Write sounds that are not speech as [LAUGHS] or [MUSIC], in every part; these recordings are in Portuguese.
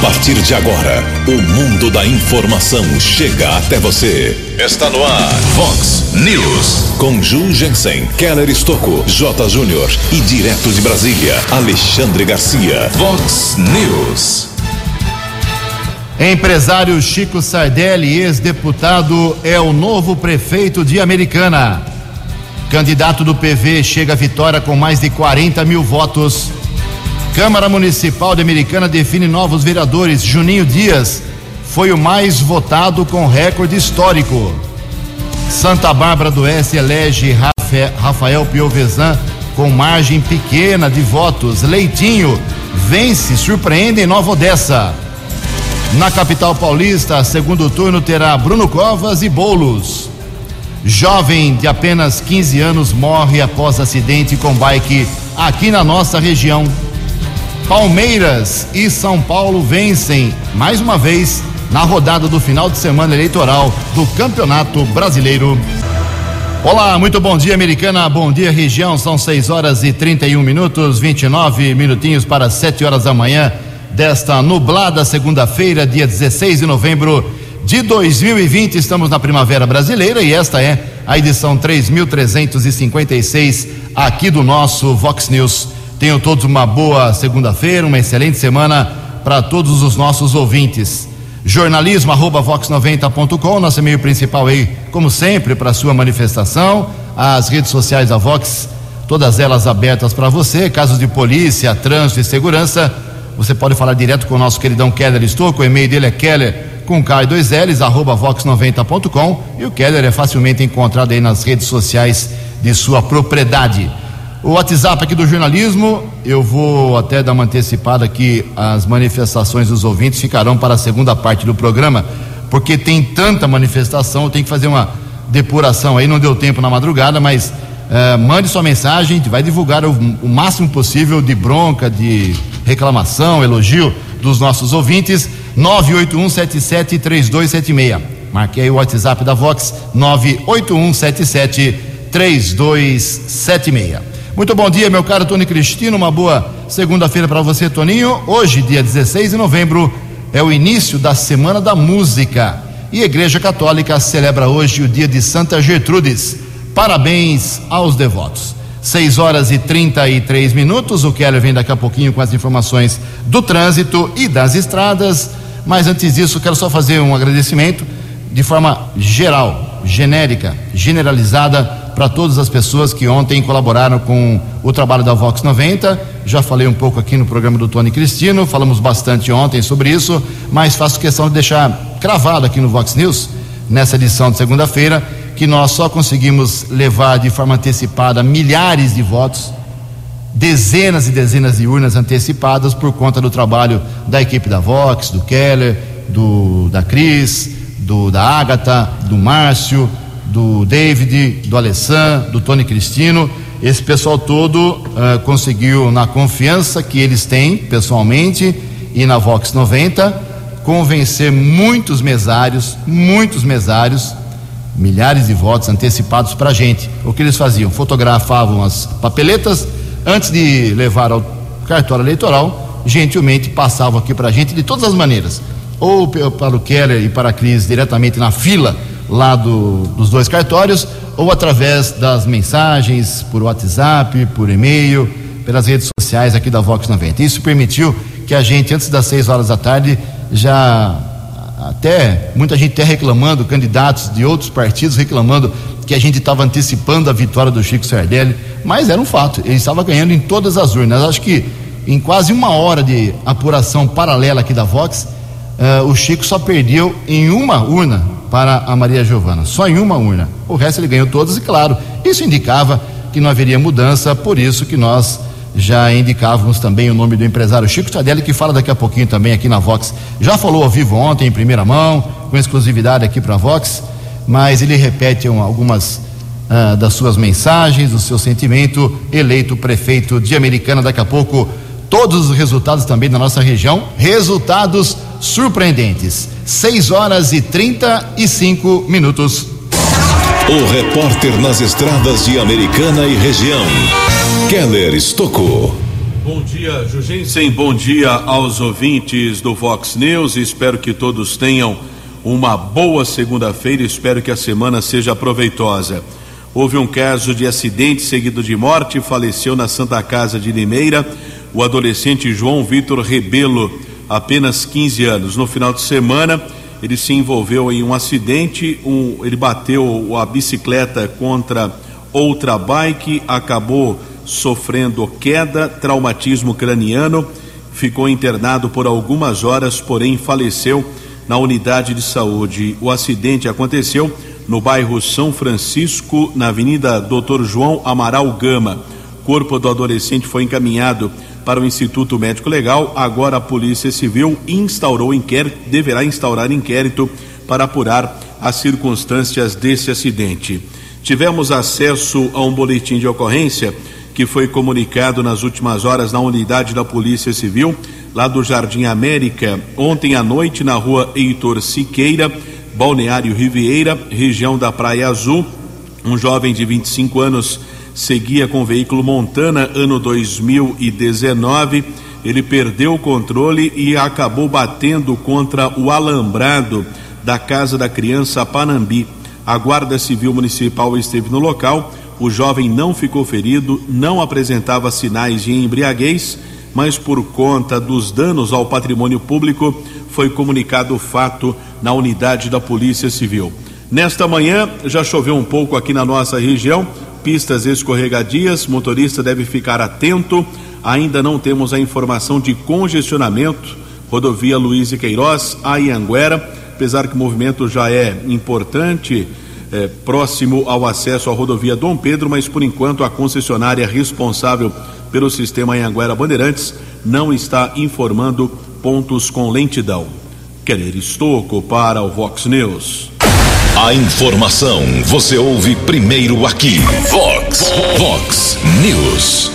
A partir de agora, o mundo da informação chega até você. Está no ar, Fox News. Com Ju Jensen, Keller Estocco, J. Júnior e direto de Brasília, Alexandre Garcia. Fox News. Empresário Chico Sardelli, ex-deputado, é o novo prefeito de Americana. Candidato do PV chega à vitória com mais de 40 mil votos. Câmara Municipal de Americana define novos vereadores. Juninho Dias foi o mais votado com recorde histórico. Santa Bárbara do Oeste elege Rafael Piovesan com margem pequena de votos. Leitinho vence, surpreende em Nova Odessa. Na capital paulista, segundo turno terá Bruno Covas e Bolos. Jovem de apenas 15 anos morre após acidente com bike aqui na nossa região. Palmeiras e São Paulo vencem mais uma vez na rodada do final de semana eleitoral do Campeonato Brasileiro. Olá, muito bom dia, Americana. Bom dia, região. São 6 horas e 31 minutos, 29 minutinhos para 7 horas da manhã desta nublada segunda-feira, dia 16 de novembro de 2020. Estamos na Primavera Brasileira e esta é a edição 3356 aqui do nosso Vox News. Tenham todos uma boa segunda-feira, uma excelente semana para todos os nossos ouvintes. Jornalismo arroba vox90.com, nosso e-mail principal aí, como sempre, para sua manifestação. As redes sociais da Vox, todas elas abertas para você. Casos de polícia, trânsito e segurança, você pode falar direto com o nosso queridão Keller Estouco. O e-mail dele é keller com K e dois L's, arroba vox90.com. E o Keller é facilmente encontrado aí nas redes sociais de sua propriedade. O WhatsApp aqui do jornalismo, eu vou até dar uma antecipada que as manifestações dos ouvintes ficarão para a segunda parte do programa, porque tem tanta manifestação, eu tenho que fazer uma depuração aí, não deu tempo na madrugada, mas uh, mande sua mensagem, a gente vai divulgar o, o máximo possível de bronca, de reclamação, elogio dos nossos ouvintes. 981773276. Marquei o WhatsApp da Vox, 981773276. Muito bom dia, meu caro Tony Cristino. Uma boa segunda-feira para você, Toninho. Hoje, dia 16 de novembro, é o início da Semana da Música. E a Igreja Católica celebra hoje o dia de Santa Gertrudes. Parabéns aos devotos. 6 horas e 33 minutos. O Keller vem daqui a pouquinho com as informações do trânsito e das estradas. Mas antes disso, quero só fazer um agradecimento de forma geral, genérica, generalizada para todas as pessoas que ontem colaboraram com o trabalho da Vox 90. Já falei um pouco aqui no programa do Tony Cristino, falamos bastante ontem sobre isso, mas faço questão de deixar cravado aqui no Vox News, nessa edição de segunda-feira, que nós só conseguimos levar de forma antecipada milhares de votos, dezenas e dezenas de urnas antecipadas por conta do trabalho da equipe da Vox, do Keller, do da Cris, do da Ágata, do Márcio, do David, do Alessandro, do Tony Cristino. Esse pessoal todo uh, conseguiu, na confiança que eles têm pessoalmente e na Vox 90, convencer muitos mesários, muitos mesários, milhares de votos antecipados para a gente. O que eles faziam? Fotografavam as papeletas antes de levar ao cartório eleitoral, gentilmente passavam aqui para a gente de todas as maneiras, ou para o Keller e para a Cris diretamente na fila lá do, dos dois cartórios ou através das mensagens por WhatsApp, por e-mail, pelas redes sociais aqui da Vox 90. Isso permitiu que a gente, antes das 6 horas da tarde, já até muita gente até reclamando, candidatos de outros partidos reclamando que a gente estava antecipando a vitória do Chico Sardelli, mas era um fato, ele estava ganhando em todas as urnas. Acho que em quase uma hora de apuração paralela aqui da Vox, uh, o Chico só perdeu em uma urna para a Maria Giovana, só em uma urna. O resto ele ganhou todas e, claro, isso indicava que não haveria mudança, por isso que nós já indicávamos também o nome do empresário Chico Tadelli, que fala daqui a pouquinho também aqui na Vox. Já falou ao vivo ontem, em primeira mão, com exclusividade aqui para a Vox, mas ele repete algumas uh, das suas mensagens, do seu sentimento, eleito prefeito de Americana daqui a pouco. Todos os resultados também da nossa região, resultados surpreendentes. 6 horas e 35 minutos. O repórter nas estradas de Americana e região, Keller Estocou. Bom dia, Jugensen. Bom dia aos ouvintes do Vox News. Espero que todos tenham uma boa segunda-feira. Espero que a semana seja proveitosa. Houve um caso de acidente seguido de morte. Faleceu na Santa Casa de Limeira o adolescente João Vitor Rebelo, apenas 15 anos. No final de semana, ele se envolveu em um acidente. Um, ele bateu a bicicleta contra outra bike, acabou sofrendo queda, traumatismo craniano, ficou internado por algumas horas, porém faleceu na unidade de saúde. O acidente aconteceu no bairro São Francisco, na Avenida Doutor João Amaral Gama. O corpo do adolescente foi encaminhado para o Instituto Médico Legal. Agora a Polícia Civil instaurou inquérito, deverá instaurar inquérito para apurar as circunstâncias desse acidente. Tivemos acesso a um boletim de ocorrência que foi comunicado nas últimas horas na unidade da Polícia Civil, lá do Jardim América, ontem à noite, na rua Heitor Siqueira, Balneário Riviera, região da Praia Azul. Um jovem de 25 anos seguia com o veículo Montana, ano 2019. Ele perdeu o controle e acabou batendo contra o alambrado da Casa da Criança Panambi. A Guarda Civil Municipal esteve no local o jovem não ficou ferido, não apresentava sinais de embriaguez, mas por conta dos danos ao patrimônio público, foi comunicado o fato na unidade da Polícia Civil. Nesta manhã, já choveu um pouco aqui na nossa região, pistas escorregadias, motorista deve ficar atento. Ainda não temos a informação de congestionamento, rodovia Luiz e Queiroz, a Ianguera, apesar que o movimento já é importante é, próximo ao acesso à rodovia Dom Pedro, mas por enquanto a concessionária responsável pelo sistema Anhanguera Bandeirantes não está informando pontos com lentidão. Keller Estocco para o Vox News. A informação você ouve primeiro aqui. Vox, Vox News.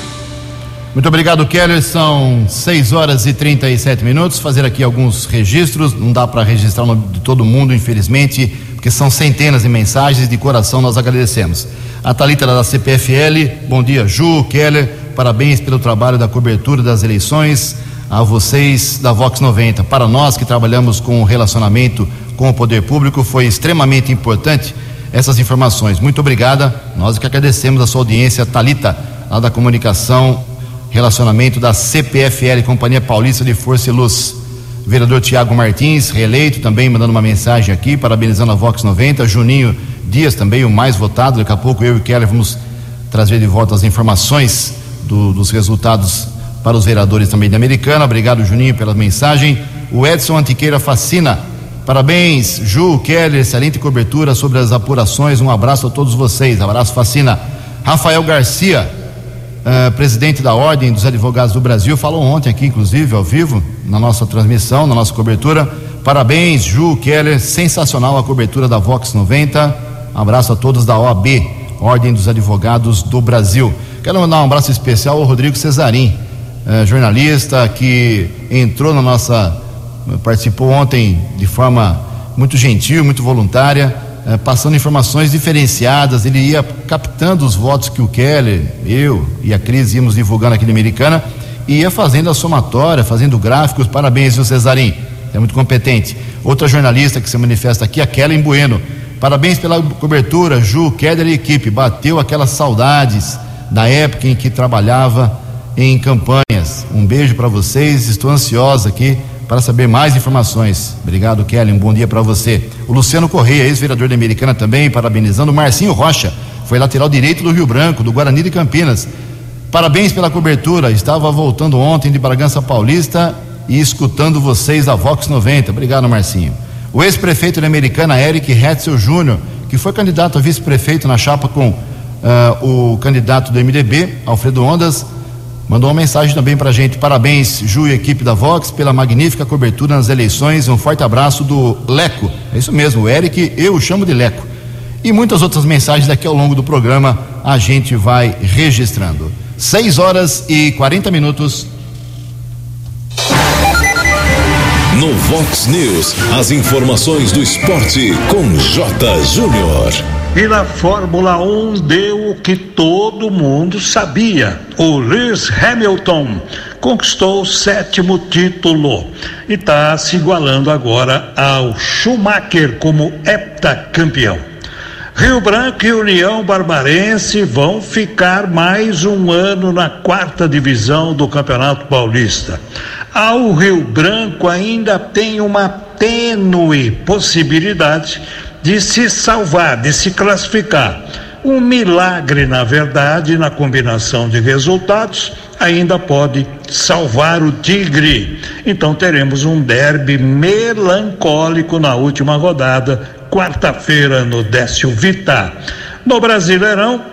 Muito obrigado, Keller. São 6 horas e 37 minutos. Fazer aqui alguns registros. Não dá para registrar o nome de todo mundo, infelizmente que são centenas de mensagens de coração nós agradecemos. A Thalita da CPFL, bom dia, Ju, Keller, parabéns pelo trabalho da cobertura das eleições. A vocês da Vox 90. Para nós que trabalhamos com relacionamento com o poder público, foi extremamente importante essas informações. Muito obrigada. Nós que agradecemos a sua audiência, Talita, lá da comunicação, relacionamento da CPFL, Companhia Paulista de Força e Luz. Vereador Tiago Martins, reeleito, também mandando uma mensagem aqui, parabenizando a Vox 90. Juninho Dias, também o mais votado. Daqui a pouco eu e o Keller vamos trazer de volta as informações do, dos resultados para os vereadores também de Americana. Obrigado, Juninho, pela mensagem. O Edson Antiqueira Fascina. Parabéns, Ju, Keller, excelente cobertura sobre as apurações. Um abraço a todos vocês. Abraço, Fascina. Rafael Garcia, uh, presidente da Ordem dos Advogados do Brasil, falou ontem aqui, inclusive, ao vivo, na nossa transmissão, na nossa cobertura. Parabéns, Ju Keller, sensacional a cobertura da Vox 90. Um abraço a todos da OAB, Ordem dos Advogados do Brasil. Quero mandar um abraço especial ao Rodrigo Cesarim, uh, jornalista que entrou na nossa. participou ontem de forma muito gentil, muito voluntária eh, passando informações diferenciadas, ele ia captando os votos que o Keller, eu e a Cris íamos divulgando aqui na Americana, e ia fazendo a somatória, fazendo gráficos. Parabéns, viu, Cesarim? É muito competente. Outra jornalista que se manifesta aqui, a Kellen Bueno. Parabéns pela cobertura, Ju, Keller e equipe. Bateu aquelas saudades da época em que trabalhava em campanhas. Um beijo para vocês, estou ansiosa aqui para saber mais informações. Obrigado, Kelly. Um bom dia para você. O Luciano Correia, ex-vereador da Americana também, parabenizando. O Marcinho Rocha, foi lateral direito do Rio Branco, do Guarani de Campinas. Parabéns pela cobertura. Estava voltando ontem de Bragança Paulista e escutando vocês da Vox 90. Obrigado, Marcinho. O ex-prefeito da Americana, Eric Hetzel Júnior, que foi candidato a vice-prefeito na chapa com uh, o candidato do MDB, Alfredo Ondas, Mandou uma mensagem também para a gente. Parabéns, Ju e equipe da Vox, pela magnífica cobertura nas eleições. Um forte abraço do Leco. É isso mesmo, o Eric, eu o chamo de Leco. E muitas outras mensagens daqui ao longo do programa a gente vai registrando. 6 horas e 40 minutos. No Vox News, as informações do esporte com J. Júnior. E na Fórmula 1 deu o que todo mundo sabia. O Lewis Hamilton conquistou o sétimo título e está se igualando agora ao Schumacher como heptacampeão. Rio Branco e União Barbarense vão ficar mais um ano na quarta divisão do Campeonato Paulista. Ao Rio Branco ainda tem uma tênue possibilidade de se salvar, de se classificar. Um milagre, na verdade, na combinação de resultados, ainda pode salvar o Tigre. Então teremos um derby melancólico na última rodada quarta-feira no Décio Vita. No Brasileirão,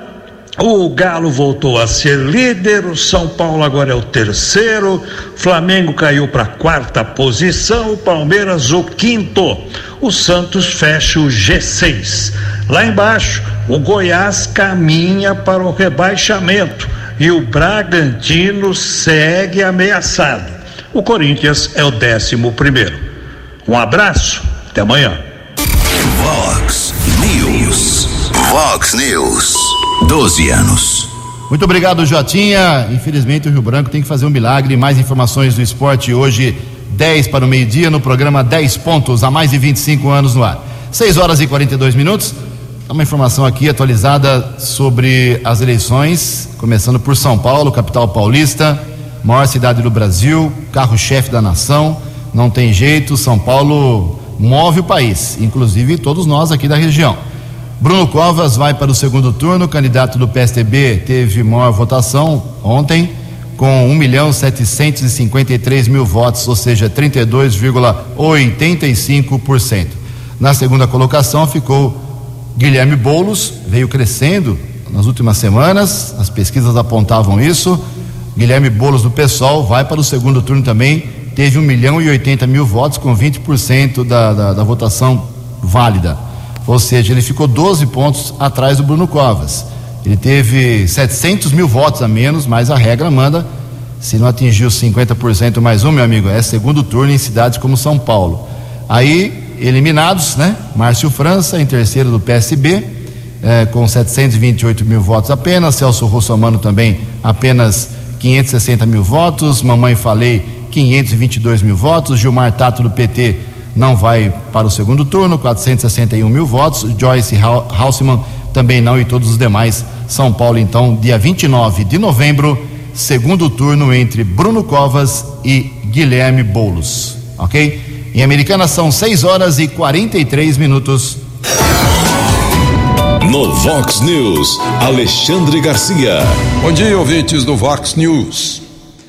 o Galo voltou a ser líder, o São Paulo agora é o terceiro, Flamengo caiu para a quarta posição, o Palmeiras o quinto, o Santos fecha o G6. Lá embaixo, o Goiás caminha para o rebaixamento e o Bragantino segue ameaçado. O Corinthians é o décimo primeiro. Um abraço, até amanhã. Vox News. Vox News. 12 anos. Muito obrigado, Jotinha. Infelizmente, o Rio Branco tem que fazer um milagre. Mais informações do esporte hoje, 10 para o meio-dia, no programa 10 Pontos, há mais de 25 anos no ar. 6 horas e 42 minutos. Uma informação aqui atualizada sobre as eleições, começando por São Paulo, capital paulista, maior cidade do Brasil, carro-chefe da nação. Não tem jeito, São Paulo move o país, inclusive todos nós aqui da região. Bruno Covas vai para o segundo turno, candidato do PSDB teve maior votação ontem, com 1 milhão 753 mil votos, ou seja, 32,85%. Na segunda colocação ficou Guilherme Boulos, veio crescendo nas últimas semanas, as pesquisas apontavam isso. Guilherme Boulos do PSOL vai para o segundo turno também, teve 1 milhão e 80 mil votos, com 20% da, da, da votação válida. Ou seja, ele ficou 12 pontos atrás do Bruno Covas. Ele teve 700 mil votos a menos, mas a regra manda, se não atingiu 50% mais um, meu amigo, é segundo turno em cidades como São Paulo. Aí, eliminados, né? Márcio França, em terceiro do PSB, eh, com 728 mil votos apenas. Celso Russomano também, apenas 560 mil votos. Mamãe Falei, 522 mil votos. Gilmar Tato do PT não vai para o segundo turno, 461 mil votos. Joyce Haussmann também não e todos os demais. São Paulo, então, dia 29 de novembro, segundo turno entre Bruno Covas e Guilherme Boulos. Ok? Em Americana são 6 horas e 43 minutos. No Vox News, Alexandre Garcia. Bom dia, ouvintes do Vox News.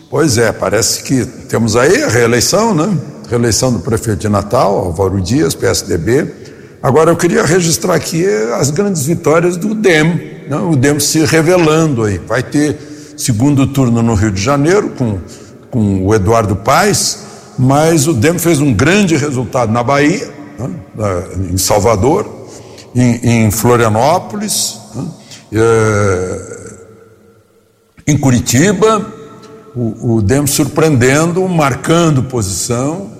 Pois é, parece que temos aí a reeleição, né? Reeleição do prefeito de Natal, Álvaro Dias, PSDB. Agora eu queria registrar aqui as grandes vitórias do DEM, né? o DEM se revelando aí. Vai ter segundo turno no Rio de Janeiro com, com o Eduardo Paes, mas o DEM fez um grande resultado na Bahia, né? em Salvador, em, em Florianópolis, né? é, em Curitiba, o, o DEM surpreendendo, marcando posição,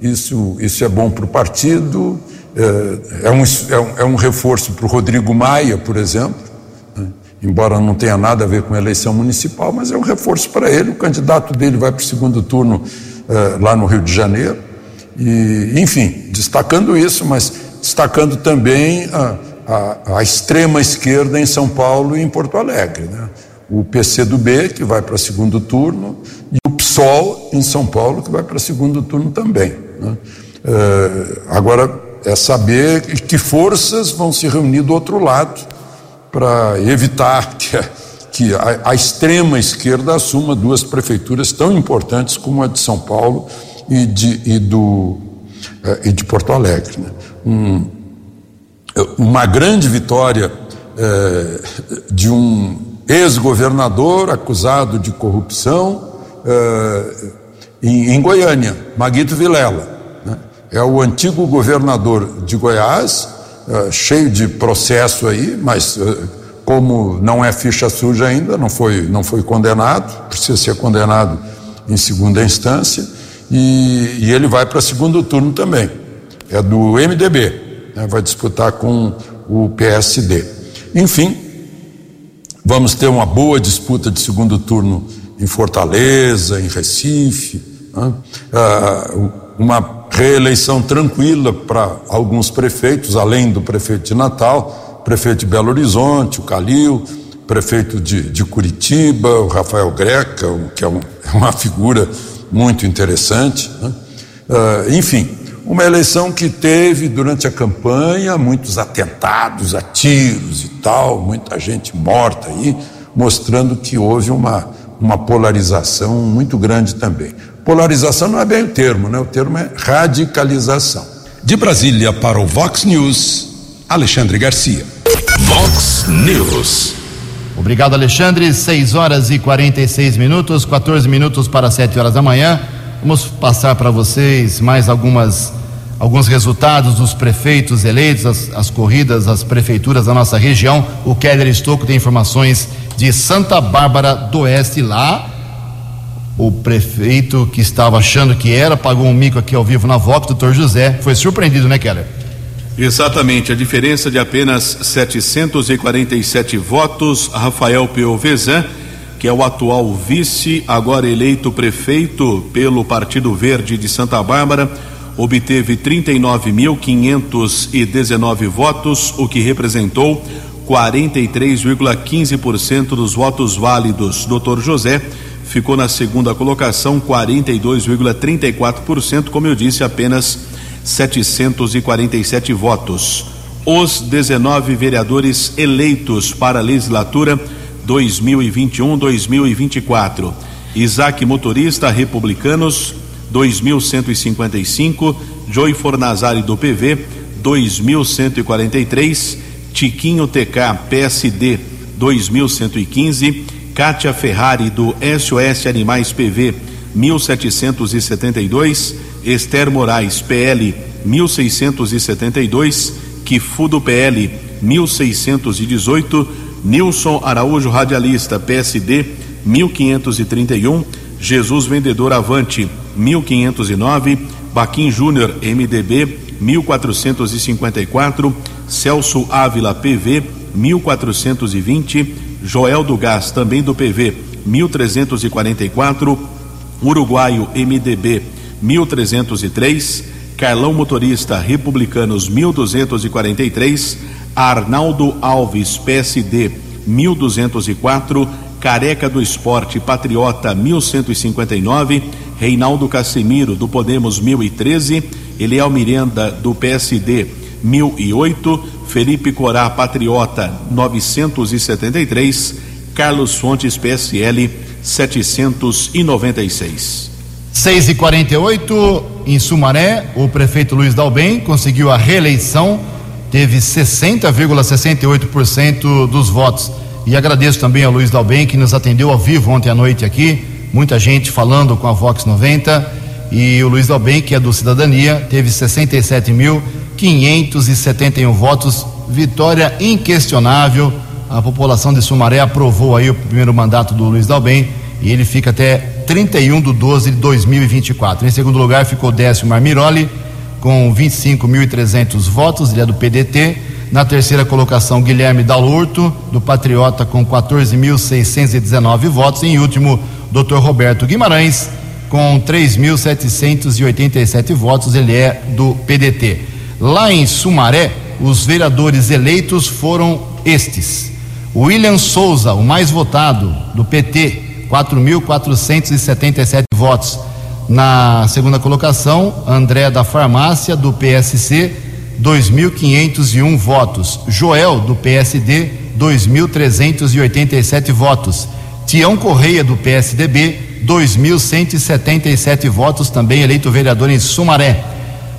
isso, isso é bom para o partido, é, é, um, é, um, é um reforço para o Rodrigo Maia, por exemplo, né? embora não tenha nada a ver com a eleição municipal, mas é um reforço para ele. O candidato dele vai para o segundo turno é, lá no Rio de Janeiro. E, enfim, destacando isso, mas destacando também a, a, a extrema esquerda em São Paulo e em Porto Alegre. Né? O PCdoB, que vai para segundo turno, e o PSOL em São Paulo, que vai para segundo turno também. Né? É, agora é saber que forças vão se reunir do outro lado para evitar [LAUGHS] que, a, que a, a, extrema esquerda assuma duas prefeituras tão importantes como a de São Paulo e de, e do, é, e de Porto Alegre. Né? Um, uma grande vitória é, de um ex-governador acusado de corrupção é, em, em, Goiânia, Maguito Vilela. Né? É o antigo governador de Goiás, é, cheio de processo aí, mas é, como não é ficha suja ainda, não foi, não foi condenado, precisa ser condenado em segunda instância, e, e ele vai para segundo turno também. É do MDB, né? vai disputar com o PSD. Enfim, vamos ter uma boa disputa de segundo turno em Fortaleza, em Recife, né? uh, uma reeleição tranquila para alguns prefeitos, além do prefeito de Natal, prefeito de Belo Horizonte, o Calil, prefeito de, de Curitiba, o Rafael Greca, que é, um, [LAUGHS] é uma figura muito interessante. Né? Uh, enfim, uma eleição que teve durante a campanha muitos atentados a tiros e tal, muita gente morta aí, mostrando que houve uma, uma polarização muito grande também. Polarização não é bem o termo, né? O termo é radicalização. De Brasília para o Vox News, Alexandre Garcia. Vox News. Obrigado, Alexandre. 6 horas e 46 minutos, 14 minutos para 7 horas da manhã. Vamos passar para vocês mais algumas alguns resultados dos prefeitos eleitos, as, as, corridas, as prefeituras da nossa região. O Keller Estocco tem informações de Santa Bárbara do Oeste lá. O prefeito que estava achando que era, pagou um mico aqui ao vivo na Vox, doutor José. Foi surpreendido, né, Keller? Exatamente, a diferença de apenas 747 votos, Rafael Piovesan, que é o atual vice, agora eleito prefeito pelo Partido Verde de Santa Bárbara, obteve 39.519 votos, o que representou 43,15% dos votos válidos. Dr. José ficou na segunda colocação, 42,34%, como eu disse, apenas 747 votos. Os 19 vereadores eleitos para a legislatura 2021-2024. Isaac Motorista, Republicanos, 2.155. Joy Fornazari, do PV, 2.143. Tiquinho TK, PSD, 2.115. Kátia Ferrari, do SOS Animais PV, 1772. Esther Moraes, PL 1672, Kifu do PL 1618, Nilson Araújo Radialista, PSD 1531, Jesus Vendedor Avante 1509, Baquim Júnior MDB 1454, Celso Ávila PV 1420, Joel do Gás também do PV 1344, Uruguaio MDB 1303, Carlão Motorista Republicanos 1243, Arnaldo Alves PSD 1204, Careca do Esporte Patriota 1159, Reinaldo Casemiro do Podemos 1013, Eliel Miranda do PSD 1008, Felipe Corá Patriota 973, Carlos Fontes PSL 796. 6 e 48 em Sumaré, o prefeito Luiz Dalbem conseguiu a reeleição, teve 60,68% dos votos. E agradeço também ao Luiz Dalbem que nos atendeu ao vivo ontem à noite aqui, muita gente falando com a Vox 90. E o Luiz Dalbem, que é do Cidadania, teve 67.571 votos, vitória inquestionável. A população de Sumaré aprovou aí o primeiro mandato do Luiz Dalbem e ele fica até 31 de 12 de 2024. Em segundo lugar ficou Décio Marmiroli, com 25.300 votos, ele é do PDT. Na terceira colocação, Guilherme Dalurto, do Patriota, com 14.619 votos. Em último, Dr. Roberto Guimarães, com 3.787 votos, ele é do PDT. Lá em Sumaré, os vereadores eleitos foram estes: William Souza, o mais votado, do PT, 4.477 votos. Na segunda colocação, André da Farmácia, do PSC, 2.501 votos. Joel, do PSD, 2.387 votos. Tião Correia, do PSDB, 2.177 votos, também eleito vereador em Sumaré.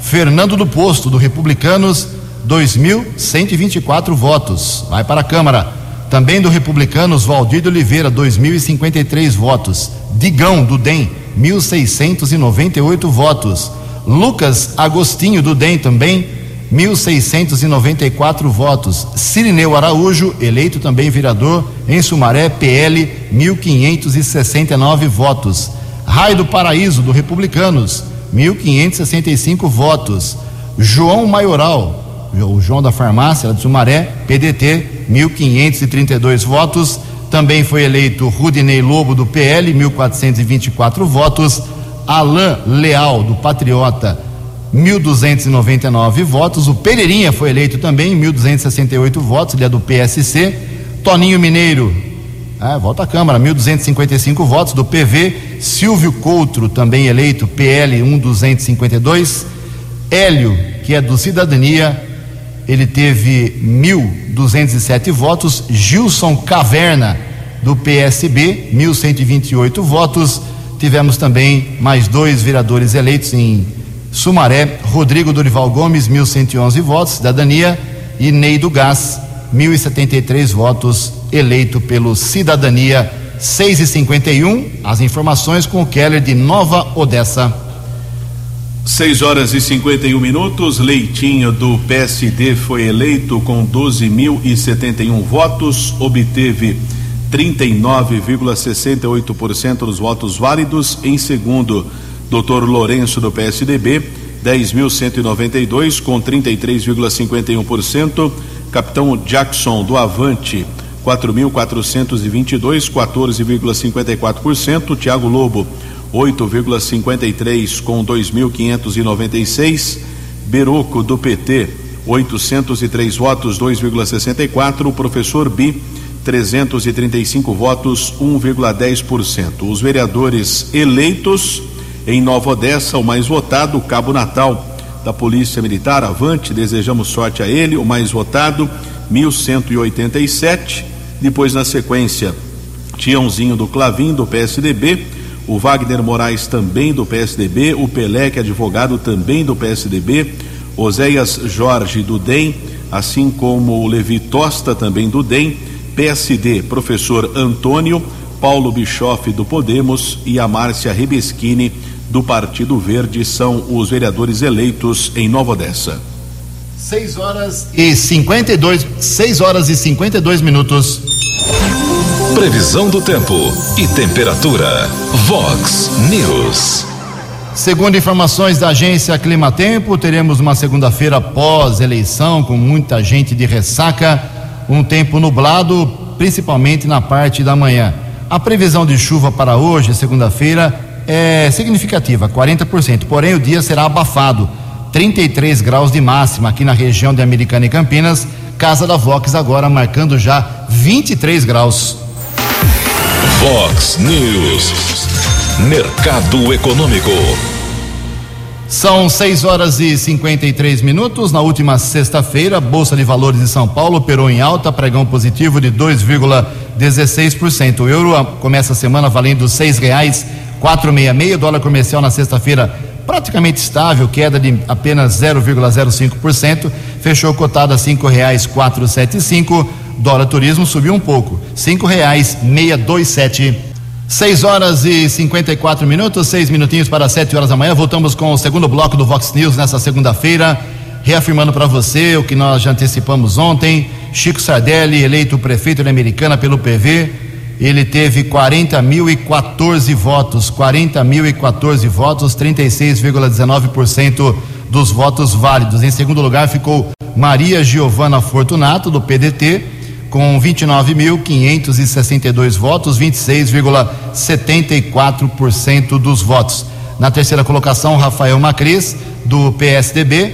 Fernando do Posto, do Republicanos, 2.124 votos. Vai para a Câmara. Também do Republicanos, Valdir de Oliveira, 2.053 votos. Digão, do DEM, 1.698 votos. Lucas Agostinho, do DEM, também, 1.694 votos. Cirineu Araújo, eleito também vereador em Sumaré, PL, 1.569 votos. Raio do Paraíso, do Republicanos, 1.565 votos. João Maioral, o João da Farmácia, de Sumaré, PDT, 1.532 votos. Também foi eleito Rudinei Lobo, do PL, 1.424 votos. Alain Leal, do Patriota, 1.299 votos. O Pereirinha foi eleito também, 1.268 votos, ele é do PSC. Toninho Mineiro, ah, volta à Câmara, 1.255 votos. Do PV, Silvio Coutro, também eleito, PL 1.252. Hélio, que é do Cidadania, ele teve 1.207 votos. Gilson Caverna, do PSB, 1.128 votos. Tivemos também mais dois vereadores eleitos em Sumaré: Rodrigo Dorival Gomes, 1.111 votos, Cidadania, e Ney do Gás, 1.073 votos, eleito pelo Cidadania. 6 e 51 as informações com o Keller de Nova Odessa. 6 horas e 51 minutos. Leitinho do PSD foi eleito com 12.071 votos, obteve 39,68% dos votos válidos. Em segundo, Dr. Lourenço do PSDB, 10.192 com 33,51%. Capitão Jackson do Avante, 4.422, 14,54%. Tiago Lobo, 8,53 com 2.596. Beroco do PT, 803 votos, 2,64. O professor Bi, 335 votos, 1,10%. Os vereadores eleitos em Nova Odessa, o mais votado, Cabo Natal da Polícia Militar, Avante, desejamos sorte a ele, o mais votado, 1187. Depois, na sequência, Tiãozinho do Clavim, do PSDB, o Wagner Moraes, também do PSDB, o Pelé, que é advogado, também do PSDB, Oséias Jorge, do DEM, assim como o Levi Tosta, também do DEM, PSD, professor Antônio, Paulo Bischoff, do Podemos, e a Márcia Rebeschini, do Partido Verde, são os vereadores eleitos em Nova Odessa. 6 horas e 52, 6 horas e 52 minutos. Previsão do tempo e temperatura. Vox News. Segundo informações da agência Climatempo, teremos uma segunda-feira pós-eleição com muita gente de ressaca, um tempo nublado, principalmente na parte da manhã. A previsão de chuva para hoje, segunda-feira, é significativa, 40%, porém o dia será abafado. 33 graus de máxima aqui na região de Americana e Campinas. Casa da Vox agora marcando já 23 graus. Vox News. Mercado Econômico. São 6 horas e 53 minutos. Na última sexta-feira, Bolsa de Valores de São Paulo operou em alta, pregão positivo de 2,16%. O euro começa a semana valendo R$ 6,466. O dólar comercial na sexta-feira praticamente estável, queda de apenas 0,05%, fechou cotado a sete cinco, dólar turismo subiu um pouco, cinco reais meia dois sete. 6 horas e 54 minutos, seis minutinhos para 7 horas da manhã. Voltamos com o segundo bloco do Vox News nessa segunda-feira, reafirmando para você o que nós já antecipamos ontem. Chico Sardelli, eleito prefeito da Americana pelo PV, ele teve 40.014 votos, 40.014 votos, 36,19% dos votos válidos. Em segundo lugar ficou Maria Giovana Fortunato, do PDT, com 29.562 votos, 26,74% dos votos. Na terceira colocação, Rafael Macris, do PSDB,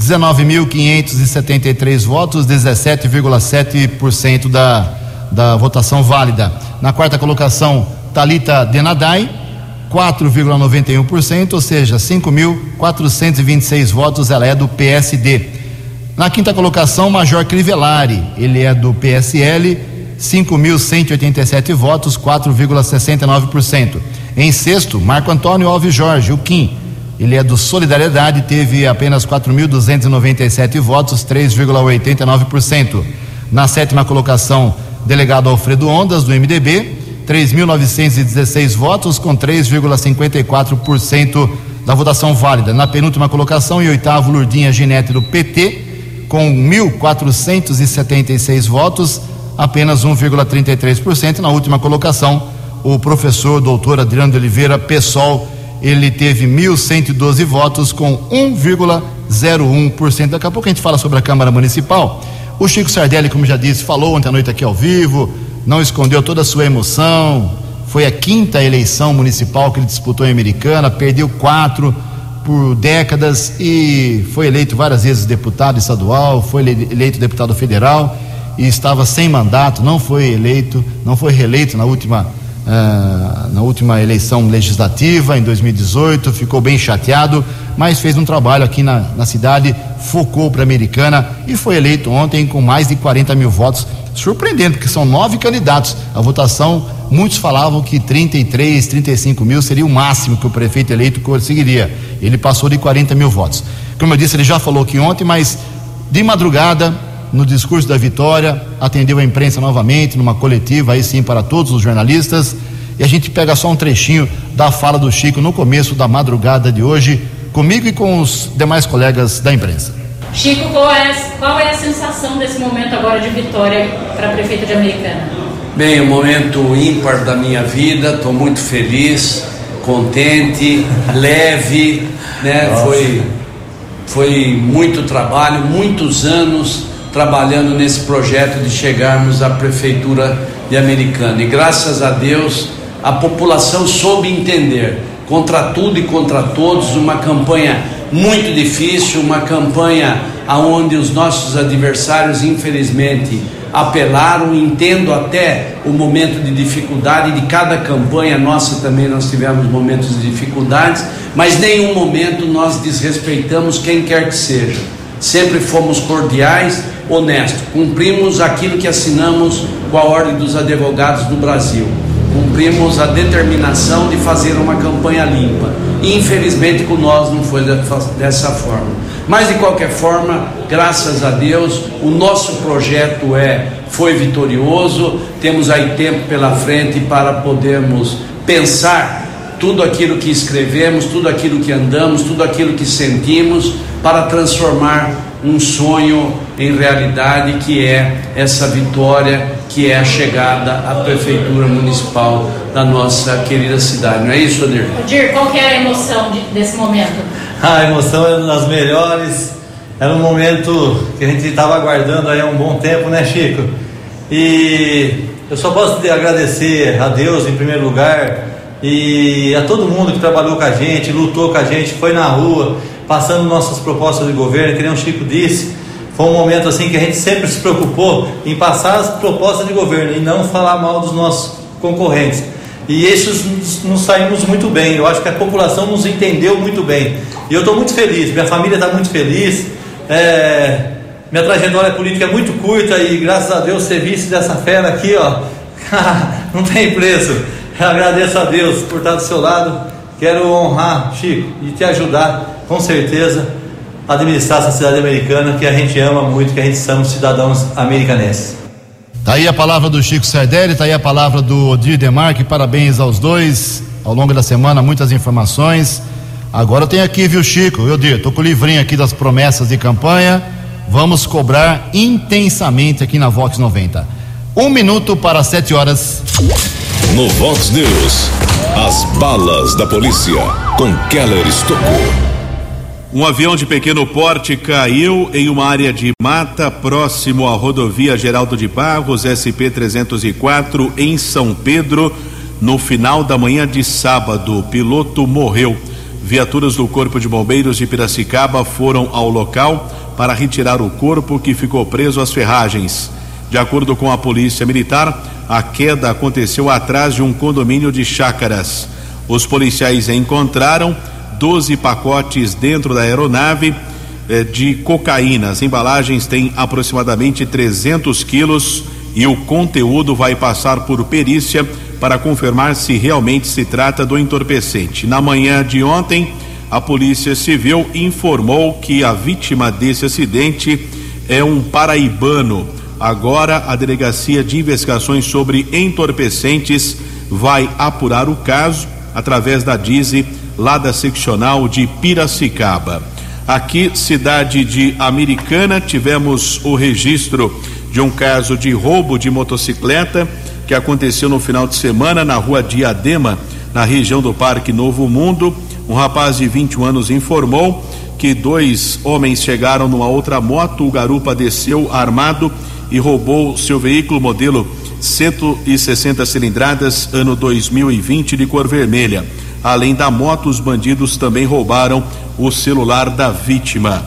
19.573 votos, 17,7% da, da votação válida. Na quarta colocação, Talita Denadai, 4,91%, ou seja, 5.426 votos, ela é do PSD. Na quinta colocação, Major Crivellari, ele é do PSL, 5.187 votos, 4,69%. Em sexto, Marco Antônio Alves Jorge, o Kim, ele é do Solidariedade, teve apenas 4.297 votos, 3,89%. Na sétima colocação, delegado Alfredo Ondas, do MDB, 3.916 votos, com 3,54% da votação válida. Na penúltima colocação, em oitavo, Lurdinha Ginete, do PT, com 1.476 votos, apenas 1,33%. Na última colocação, o professor doutor Adriano de Oliveira Pessoal, ele teve 1.112 votos com 1,01%. Daqui a pouco a gente fala sobre a Câmara Municipal. O Chico Sardelli, como já disse, falou ontem à noite aqui ao vivo, não escondeu toda a sua emoção. Foi a quinta eleição municipal que ele disputou em Americana, perdeu quatro por décadas e foi eleito várias vezes deputado estadual, foi eleito deputado federal e estava sem mandato, não foi eleito, não foi reeleito na última, uh, na última eleição legislativa em 2018, ficou bem chateado, mas fez um trabalho aqui na, na cidade, focou para a Americana e foi eleito ontem com mais de 40 mil votos. Surpreendente, porque são nove candidatos. A votação Muitos falavam que 33, 35 mil seria o máximo que o prefeito eleito conseguiria. Ele passou de 40 mil votos. Como eu disse, ele já falou aqui ontem, mas de madrugada, no discurso da vitória, atendeu a imprensa novamente, numa coletiva, aí sim, para todos os jornalistas. E a gente pega só um trechinho da fala do Chico no começo da madrugada de hoje, comigo e com os demais colegas da imprensa. Chico, qual é, qual é a sensação desse momento agora de vitória para a prefeita de Americana? Bem, um momento ímpar da minha vida, estou muito feliz, contente, [LAUGHS] leve, né? Foi, foi muito trabalho, muitos anos trabalhando nesse projeto de chegarmos à prefeitura de Americana. E graças a Deus a população soube entender, contra tudo e contra todos, uma campanha muito difícil, uma campanha aonde os nossos adversários, infelizmente, apelaram, entendo até o momento de dificuldade de cada campanha nossa também nós tivemos momentos de dificuldades, mas nenhum momento nós desrespeitamos quem quer que seja. Sempre fomos cordiais, honestos, cumprimos aquilo que assinamos com a Ordem dos Advogados do Brasil. Cumprimos a determinação de fazer uma campanha limpa. Infelizmente com nós não foi dessa forma. Mas de qualquer forma, graças a Deus, o nosso projeto é foi vitorioso. Temos aí tempo pela frente para podermos pensar tudo aquilo que escrevemos, tudo aquilo que andamos, tudo aquilo que sentimos para transformar um sonho em realidade que é essa vitória, que é a chegada à prefeitura municipal da nossa querida cidade. Não é isso, Adir? Adir, qual que é a emoção de, desse momento? A emoção era das melhores. Era um momento que a gente estava aguardando aí há um bom tempo, né, Chico? E eu só posso agradecer a Deus em primeiro lugar e a todo mundo que trabalhou com a gente, lutou com a gente, foi na rua, passando nossas propostas de governo, que nem o Chico disse. Foi um momento assim que a gente sempre se preocupou em passar as propostas de governo e não falar mal dos nossos concorrentes. E esses nos saímos muito bem. Eu acho que a população nos entendeu muito bem. E eu estou muito feliz, minha família está muito feliz. É, minha trajetória política é muito curta e graças a Deus ser vice dessa fera aqui, ó, [LAUGHS] não tem preço. Eu agradeço a Deus por estar do seu lado. Quero honrar, Chico, e te ajudar, com certeza, administrar essa cidade americana que a gente ama muito, que a gente somos cidadãos americanenses. Tá aí a palavra do Chico Sardelli, tá aí a palavra do Odir Demarque, parabéns aos dois. Ao longo da semana, muitas informações. Agora tem aqui, viu, Chico? Eu digo, tô com o livrinho aqui das promessas de campanha. Vamos cobrar intensamente aqui na Vox 90. Um minuto para sete horas. No Vox News, as balas da polícia com Keller Estocou. Um avião de pequeno porte caiu em uma área de mata próximo à rodovia Geraldo de Barros, SP-304, em São Pedro, no final da manhã de sábado. O piloto morreu. Viaturas do Corpo de Bombeiros de Piracicaba foram ao local para retirar o corpo que ficou preso às ferragens. De acordo com a Polícia Militar, a queda aconteceu atrás de um condomínio de chácaras. Os policiais encontraram 12 pacotes dentro da aeronave eh, de cocaína. As embalagens têm aproximadamente 300 quilos e o conteúdo vai passar por perícia para confirmar se realmente se trata do entorpecente. Na manhã de ontem, a Polícia Civil informou que a vítima desse acidente é um paraibano. Agora, a Delegacia de Investigações sobre Entorpecentes vai apurar o caso através da DIZE, lá da seccional de Piracicaba. Aqui, cidade de Americana, tivemos o registro de um caso de roubo de motocicleta que aconteceu no final de semana na rua Diadema, na região do Parque Novo Mundo. Um rapaz de 21 anos informou que dois homens chegaram numa outra moto. O garupa desceu armado e roubou seu veículo modelo 160 cilindradas, ano 2020, de cor vermelha. Além da moto, os bandidos também roubaram o celular da vítima.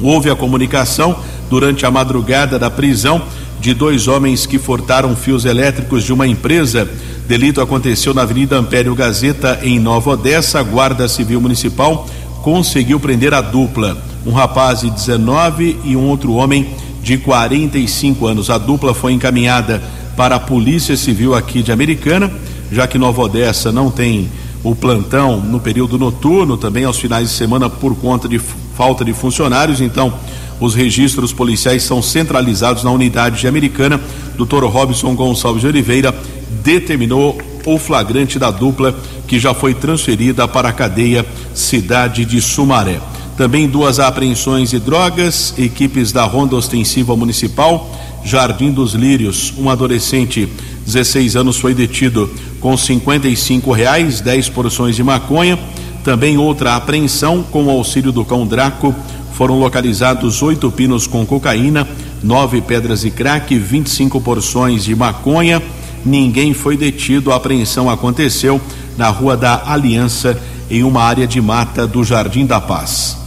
Houve a comunicação durante a madrugada da prisão de dois homens que furtaram fios elétricos de uma empresa. Delito aconteceu na Avenida Ampério Gazeta, em Nova Odessa. A Guarda Civil Municipal conseguiu prender a dupla, um rapaz de 19 e um outro homem de 45 anos. A dupla foi encaminhada para a Polícia Civil aqui de Americana, já que Nova Odessa não tem o plantão no período noturno, também aos finais de semana por conta de falta de funcionários, então os registros policiais são centralizados na unidade de Americana. Doutor Robson Gonçalves de Oliveira determinou o flagrante da dupla que já foi transferida para a cadeia Cidade de Sumaré. Também duas apreensões de drogas, equipes da Ronda Ostensiva Municipal, Jardim dos Lírios. Um adolescente, 16 anos, foi detido com 55 reais, 10 porções de maconha. Também outra apreensão com o auxílio do cão Draco. Foram localizados oito pinos com cocaína, nove pedras de crack, 25 porções de maconha. Ninguém foi detido. A apreensão aconteceu na Rua da Aliança, em uma área de mata do Jardim da Paz.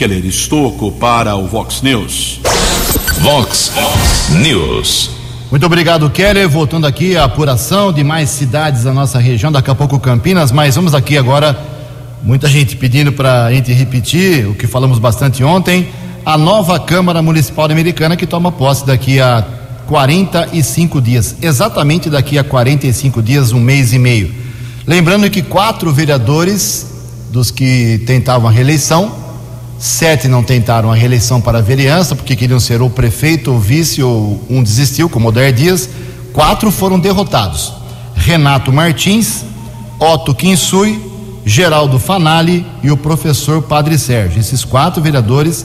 Keller Estocco para o Vox News. Vox News. Muito obrigado, Keller. Voltando aqui a apuração de mais cidades da nossa região, daqui a pouco Campinas, mas vamos aqui agora. Muita gente pedindo para a gente repetir o que falamos bastante ontem. A nova Câmara Municipal Americana que toma posse daqui a 45 dias, exatamente daqui a 45 dias, um mês e meio. Lembrando que quatro vereadores dos que tentavam a reeleição Sete não tentaram a reeleição para a vereança, porque queriam ser ou prefeito ou vice, ou um desistiu, como Odair Dias. Quatro foram derrotados: Renato Martins, Otto Kinsui, Geraldo Fanali e o professor Padre Sérgio. Esses quatro vereadores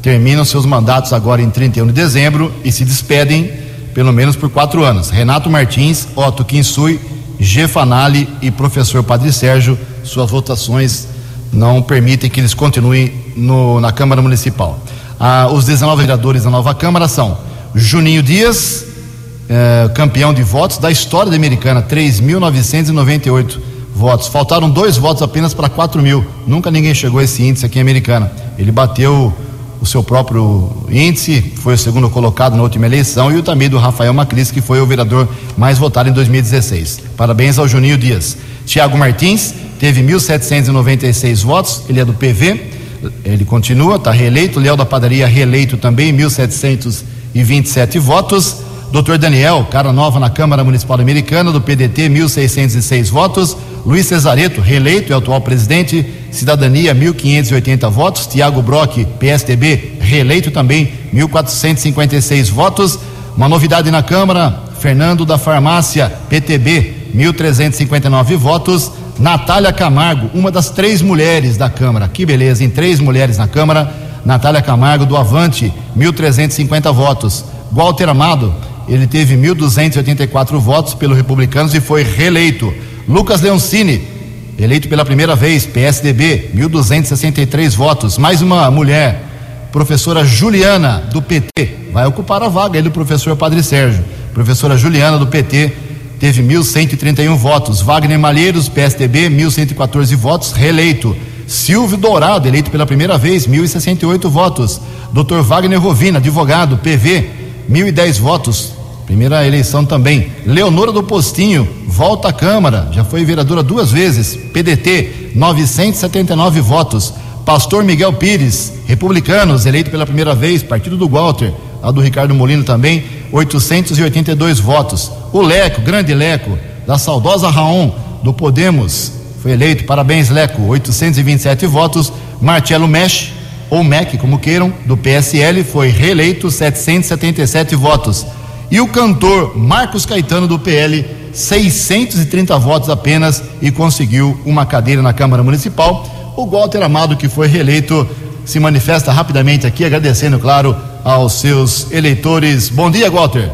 terminam seus mandatos agora em 31 de dezembro e se despedem pelo menos por quatro anos. Renato Martins, Otto Kinsui, G. Fanali e professor Padre Sérgio, suas votações não permitem que eles continuem no, na Câmara Municipal. Ah, os 19 vereadores da nova Câmara são Juninho Dias, eh, campeão de votos da história da Americana, 3.998 votos. Faltaram dois votos apenas para 4 mil. Nunca ninguém chegou a esse índice aqui em Americana. Ele bateu o seu próprio índice, foi o segundo colocado na última eleição, e o também do Rafael Macris, que foi o vereador mais votado em 2016. Parabéns ao Juninho Dias. Tiago Martins, teve 1.796 votos, ele é do PV, ele continua, está reeleito. Léo da Padaria, reeleito também, 1.727 votos. Doutor Daniel, cara nova na Câmara Municipal Americana, do PDT, 1.606 votos. Luiz Cesareto, reeleito, é o atual presidente. Cidadania, 1.580 votos. Tiago Brock, PSDB, reeleito também, 1.456 votos. Uma novidade na Câmara, Fernando da Farmácia, PTB, 1.359 votos. Natália Camargo, uma das três mulheres da Câmara. Que beleza, em três mulheres na Câmara. Natália Camargo, do Avante, 1.350 votos. Walter Amado, ele teve 1.284 votos pelo Republicanos e foi reeleito. Lucas Leoncini, eleito pela primeira vez, PSDB, 1.263 votos. Mais uma mulher, professora Juliana, do PT, vai ocupar a vaga aí do professor Padre Sérgio. Professora Juliana, do PT, teve 1.131 votos. Wagner Malheiros, PSDB, 1.114 votos, reeleito. Silvio Dourado, eleito pela primeira vez, 1.068 votos. Dr. Wagner Rovina, advogado, PV, 1.010 votos. Primeira eleição também. Leonora do Postinho, volta à Câmara, já foi vereadora duas vezes. PDT, 979 votos. Pastor Miguel Pires, republicanos, eleito pela primeira vez, partido do Walter, a do Ricardo Molino também, 882 votos. O Leco, grande Leco, da saudosa Raon, do Podemos, foi eleito, parabéns Leco, 827 votos. Marcelo Mesh, ou MEC, como queiram, do PSL, foi reeleito, 777 votos. E o cantor Marcos Caetano, do PL, 630 votos apenas e conseguiu uma cadeira na Câmara Municipal. O Walter Amado, que foi reeleito, se manifesta rapidamente aqui, agradecendo, claro, aos seus eleitores. Bom dia, Walter.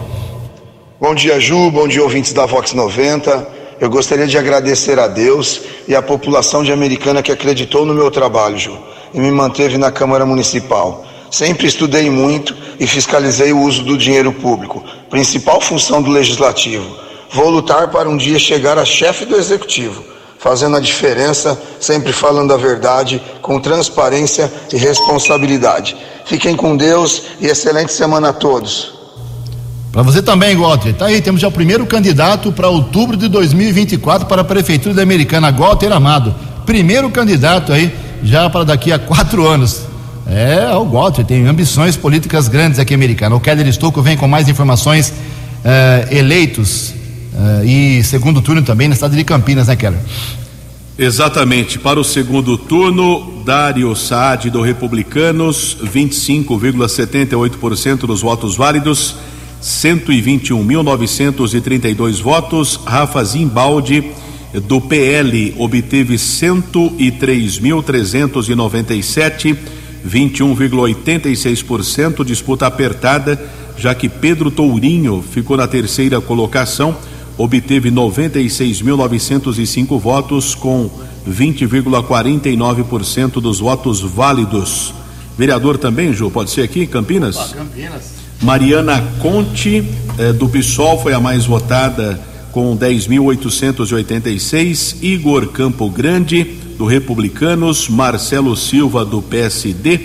Bom dia, Ju. Bom dia, ouvintes da Vox 90. Eu gostaria de agradecer a Deus e à população de Americana que acreditou no meu trabalho, Ju, e me manteve na Câmara Municipal. Sempre estudei muito e fiscalizei o uso do dinheiro público, principal função do legislativo. Vou lutar para um dia chegar a chefe do executivo, fazendo a diferença, sempre falando a verdade, com transparência e responsabilidade. Fiquem com Deus e excelente semana a todos. Para você também, Walter. Tá aí, temos já o primeiro candidato para outubro de 2024 para a Prefeitura da Americana, Walter Amado. Primeiro candidato aí, já para daqui a quatro anos. É, o Walter tem ambições políticas grandes aqui americana. O Keller Estocco vem com mais informações eh, eleitos eh, e segundo turno também na cidade de Campinas, né, Keller? Exatamente. Para o segundo turno, Dário Saad do Republicanos, 25,78% dos votos válidos. 121.932 votos. Rafa Zimbaldi, do PL, obteve 103.397, 21,86%. Disputa apertada, já que Pedro Tourinho ficou na terceira colocação, obteve 96.905 votos, com 20,49% dos votos válidos. Vereador também, Ju, pode ser aqui, Campinas? Campinas. Mariana Conte, eh, do PSOL, foi a mais votada com 10.886. Igor Campo Grande, do Republicanos. Marcelo Silva, do PSD.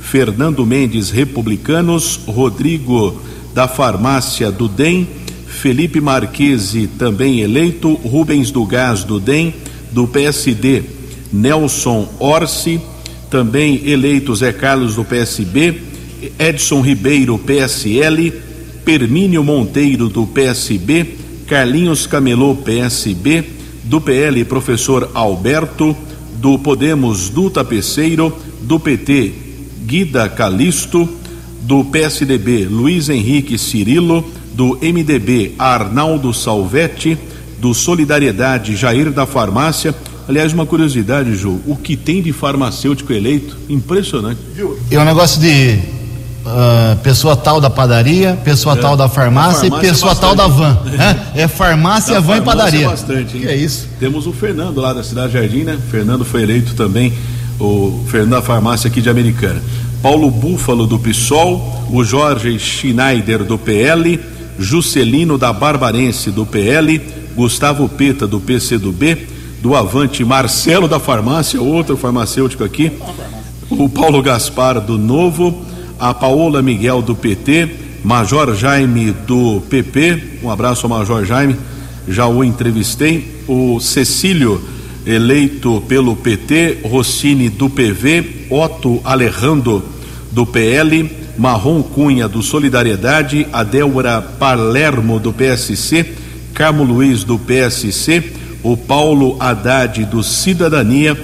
Fernando Mendes, Republicanos. Rodrigo, da Farmácia do DEM. Felipe Marquese, também eleito. Rubens do Gás, do DEM. Do PSD, Nelson Orsi. Também eleito Zé Carlos, do PSB. Edson Ribeiro, PSL, Permínio Monteiro, do PSB, Carlinhos Camelô, PSB, do PL, professor Alberto, do Podemos, do Tapeceiro, do PT, Guida Calisto, do PSDB, Luiz Henrique Cirilo, do MDB, Arnaldo Salvetti, do Solidariedade, Jair da Farmácia. Aliás, uma curiosidade, Ju, o que tem de farmacêutico eleito? Impressionante. É um negócio de uh, pessoa tal da padaria, pessoa É. tal da farmácia, farmácia e pessoa é tal da van. né? É farmácia, Da van e farmácia padaria. é bastante, hein? Que é isso? Temos o Fernando lá da Cidade Jardim, né? Fernando foi eleito também, o Fernando da Farmácia aqui de Americana. Paulo Búfalo do PSOL, o Jorge Schneider do PL, Juscelino da Barbarense do PL, Gustavo Peta do PCdoB, do Avante Marcelo da Farmácia, outro farmacêutico aqui, o Paulo Gaspar do Novo, a Paola Miguel do PT, Major Jaime do PP, um abraço ao Major Jaime, já o entrevistei, o Cecílio eleito pelo PT, Rossini do PV, Otto Alejandro do PL, Marrom Cunha do Solidariedade, Adélora Palermo do PSC, Carmo Luiz do PSC, o Paulo Haddad do Cidadania,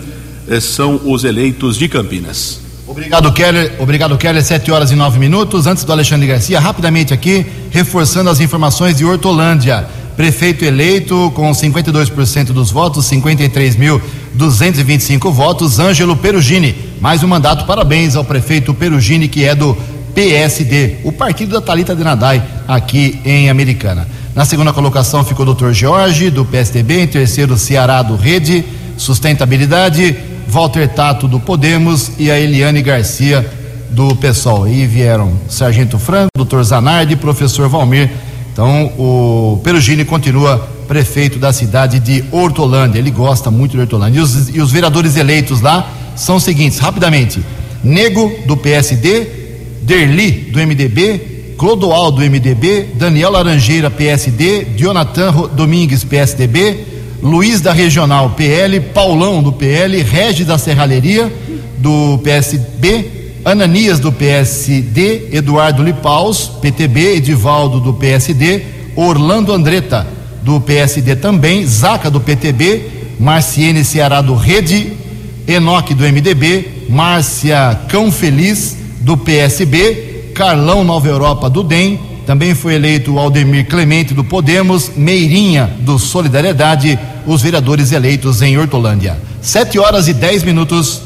eh, são os eleitos de Campinas. Obrigado, Keller. Obrigado, Keller. Sete horas e nove minutos. Antes do Alexandre Garcia, rapidamente aqui, reforçando as informações de Hortolândia. Prefeito eleito com 52% dos votos, 53.225 votos, Ângelo Perugini. Mais um mandato. Parabéns ao prefeito Perugini, que é do PSD, o partido da Talita de Nadai, aqui em Americana. Na segunda colocação ficou o Dr. Jorge, do PSDB. Em terceiro, Ceará, do Rede. Sustentabilidade. Walter Tato do Podemos e a Eliane Garcia do PSOL. E vieram Sargento Franco, doutor Zanardi professor Valmir. Então o Perugini continua prefeito da cidade de Hortolândia. Ele gosta muito de Hortolândia. E os, e os vereadores eleitos lá são os seguintes, rapidamente: Nego do PSD, Derli do MDB, Clodoal do MDB, Daniel Laranjeira PSD, Jonathan Ro- Domingues PSDB, Luiz da Regional PL, Paulão do PL, Regis da Serralheria do PSB, Ananias do PSD, Eduardo Lipaus, PTB, Edivaldo do PSD, Orlando Andretta do PSD também, Zaca do PTB, Marciene Ceará do Rede, Enoque do MDB, Márcia Cão Feliz do PSB, Carlão Nova Europa do DEM, também foi eleito Aldemir Clemente do Podemos, Meirinha do Solidariedade, os vereadores eleitos em Hortolândia. Sete horas e dez minutos.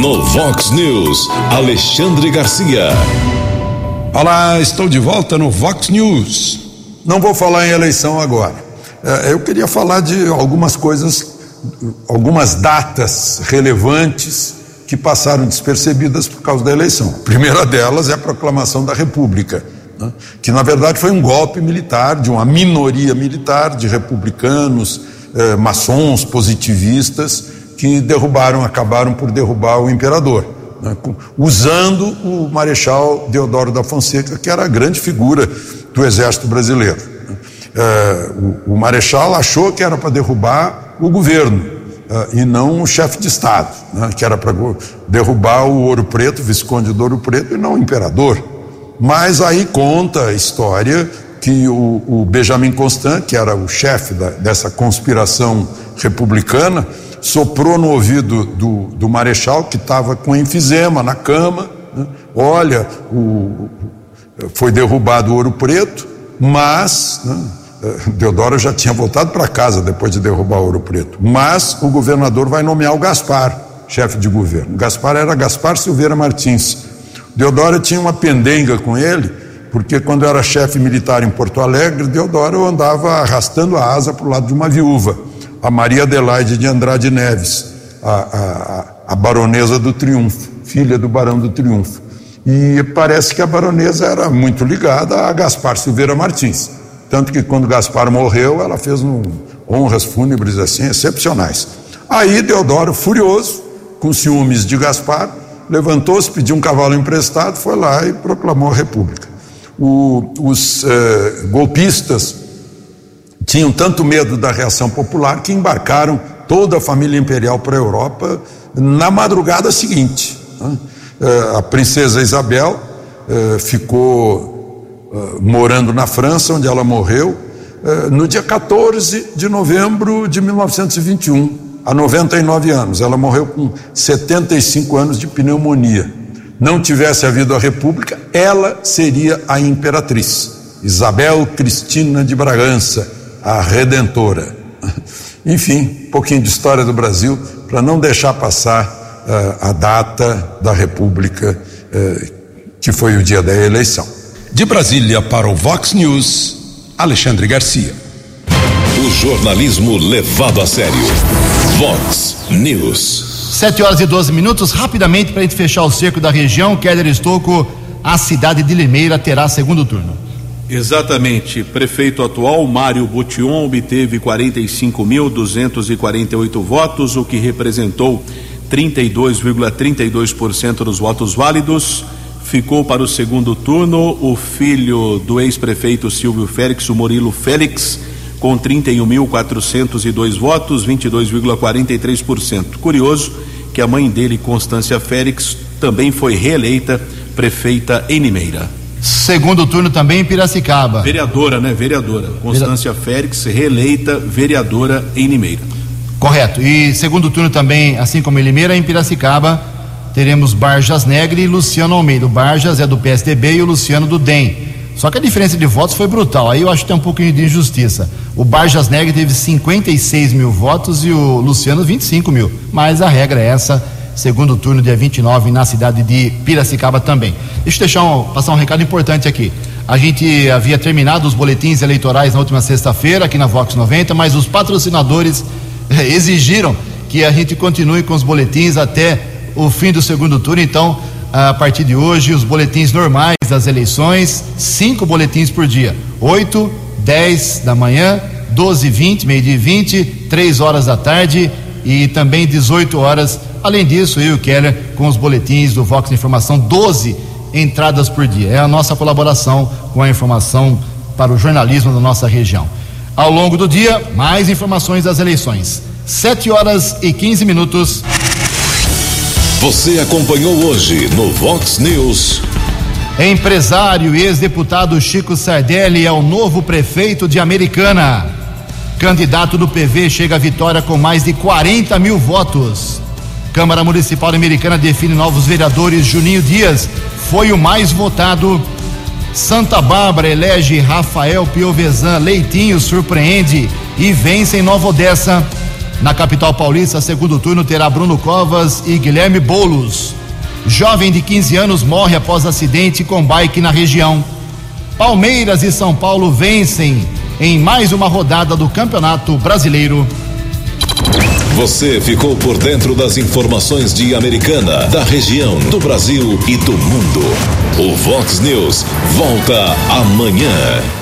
No Vox News, Alexandre Garcia. Olá, estou de volta no Vox News. Não vou falar em eleição agora. É, Eu queria falar de algumas coisas, algumas datas relevantes que passaram despercebidas por causa da eleição. A primeira delas é a proclamação da República. né, que na verdade foi um golpe militar de uma minoria militar de republicanos, eh, maçons, positivistas, que derrubaram, acabaram por derrubar o imperador, né, usando o Marechal Deodoro da Fonseca, que era a grande figura do exército brasileiro. Né. Eh, o, o Marechal achou que era para derrubar o governo, Uh, e não o chefe de Estado, né, que era para derrubar o Ouro Preto, Visconde do Ouro Preto, e não o imperador. Mas aí conta a história que o, o Benjamin Constant, que era o chefe da, dessa conspiração republicana, soprou no ouvido do, do Marechal, que estava com enfisema na cama: né, olha, o, foi derrubado o Ouro Preto, mas. Né, Deodoro já tinha voltado para casa depois de derrubar o Ouro Preto. Mas o governador vai nomear o Gaspar, chefe de governo. Gaspar era Gaspar Silveira Martins. Deodoro tinha uma pendenga com ele, porque quando era chefe militar em Porto Alegre, Deodoro andava arrastando a asa para o lado de uma viúva, a Maria Adelaide de Andrade Neves, a, a, a baronesa do Triunfo, filha do barão do Triunfo. E parece que a baronesa era muito ligada a Gaspar Silveira Martins. Tanto que quando Gaspar morreu, ela fez um, honras fúnebres assim excepcionais. Aí Deodoro, furioso, com ciúmes de Gaspar, levantou-se, pediu um cavalo emprestado, foi lá e proclamou a República. O, os eh, golpistas tinham tanto medo da reação popular que embarcaram toda a família imperial para a Europa na madrugada seguinte. Né? Eh, a princesa Isabel eh, ficou uh, morando na França, onde ela morreu, uh, no dia 14 de novembro de 1921, há 99 anos. Ela morreu com 75 anos de pneumonia. Não tivesse havido a República, ela seria a imperatriz. Isabel Cristina de Bragança, a Redentora. [LAUGHS] Enfim, um pouquinho de história do Brasil para não deixar passar uh, a data da República, uh, que foi o dia da eleição. De Brasília para o Vox News, Alexandre Garcia. O jornalismo levado a sério. Vox News. Sete horas e 12 minutos. Rapidamente, para a gente fechar o cerco da região, Keller Estocco, a cidade de Limeira terá segundo turno. Exatamente. Prefeito atual, Mário Bution, obteve 45.248 votos, o que representou 32,32% dos votos válidos ficou para o segundo turno o filho do ex-prefeito Silvio Félix, o Murilo Félix, com 31.402 votos, 22,43%. Curioso que a mãe dele, Constância Félix, também foi reeleita prefeita em Limeira. Segundo turno também em Piracicaba. Vereadora, né? Vereadora. Constância Vera... Félix, reeleita vereadora em Limeira. Correto. E segundo turno também, assim como em Limeira, em Piracicaba, teremos Barjas Negre e Luciano Almeida. O Barjas é do PSDB e o Luciano do DEM. Só que a diferença de votos foi brutal. Aí eu acho que tem um pouquinho de injustiça. O Barjas Negre teve 56 mil votos e o Luciano 25 mil. Mas a regra é essa. Segundo turno, dia 29, na cidade de Piracicaba também. Deixa eu deixar um, passar um recado importante aqui. A gente havia terminado os boletins eleitorais na última sexta-feira aqui na Vox 90, mas os patrocinadores exigiram que a gente continue com os boletins até o fim do segundo turno. Então, a partir de hoje, os boletins normais das eleições, cinco boletins por dia: 8, 10 da manhã, 12 20, meio-dia 20, 3 horas da tarde e também 18 horas. Além disso, eu e o Keller com os boletins do Vox Informação, 12 entradas por dia. É a nossa colaboração com a informação para o jornalismo da nossa região. Ao longo do dia, mais informações das eleições. 7 horas e 15 minutos. Você acompanhou hoje no Vox News. Empresário e ex-deputado Chico Sardelli é o novo prefeito de Americana. Candidato do PV chega à vitória com mais de 40 mil votos. Câmara Municipal Americana define novos vereadores. Juninho Dias foi o mais votado. Santa Bárbara elege Rafael Piovesan. Leitinho surpreende e vence em Nova Odessa. Na capital paulista, segundo turno terá Bruno Covas e Guilherme Bolos. Jovem de 15 anos morre após acidente com bike na região. Palmeiras e São Paulo vencem em mais uma rodada do Campeonato Brasileiro. Você ficou por dentro das informações de Americana, da região, do Brasil e do mundo. O Vox News volta amanhã.